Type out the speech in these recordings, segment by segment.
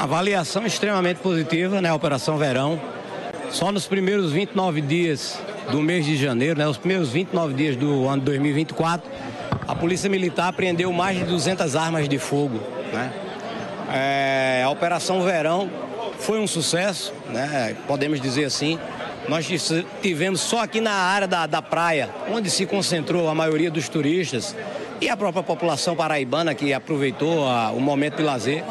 Avaliação extremamente positiva, né? Operação Verão. Só nos primeiros 29 dias do mês de janeiro, né? Os primeiros 29 dias do ano 2024, a Polícia Militar apreendeu mais de 200 armas de fogo, né? É, a Operação Verão foi um sucesso, né? Podemos dizer assim. Nós tivemos só aqui na área da, da praia, onde se concentrou a maioria dos turistas e a própria população paraibana que aproveitou a, o momento de lazer,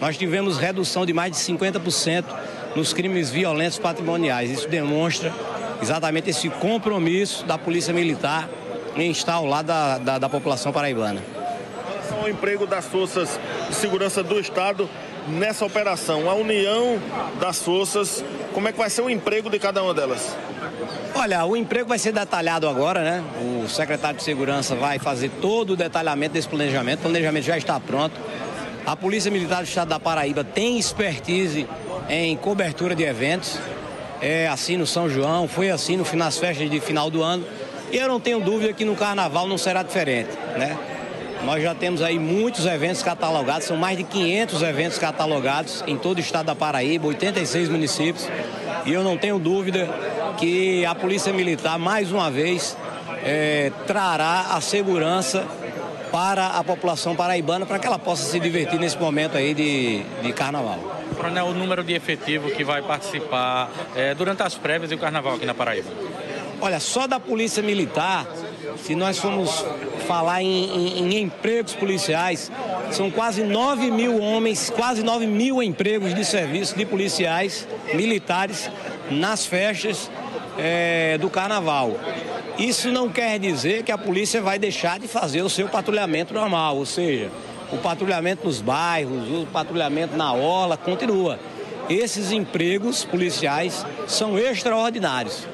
nós tivemos redução de mais de 50% nos crimes violentos patrimoniais. Isso demonstra exatamente esse compromisso da Polícia Militar em estar ao lado da, da, da população paraibana. Em relação ao emprego das forças de segurança do Estado nessa operação, a união das forças, como é que vai ser o emprego de cada uma delas? Olha, o emprego vai ser detalhado agora, né? O secretário de Segurança vai fazer todo o detalhamento desse planejamento. O planejamento já está pronto. A Polícia Militar do Estado da Paraíba tem expertise em cobertura de eventos. É assim no São João, foi assim no, nas festas de final do ano. E eu não tenho dúvida que no Carnaval não será diferente, né? Nós já temos aí muitos eventos catalogados, são mais de 500 eventos catalogados em todo o estado da Paraíba, 86 municípios. E eu não tenho dúvida que a Polícia Militar, mais uma vez, é, trará a segurança para a população paraibana para que ela possa se divertir nesse momento aí de, de carnaval. Coronel, o número de efetivo que vai participar é, durante as prévias e o carnaval aqui na Paraíba? Olha, só da Polícia Militar, se nós formos falar em, em, em, empregos policiais, são quase 9 mil homens, quase 9 mil empregos de serviço de policiais militares nas festas é, do carnaval. Isso não quer dizer que a polícia vai deixar de fazer o seu patrulhamento normal, ou seja, o patrulhamento nos bairros, o patrulhamento na orla continua. Esses empregos policiais são extraordinários.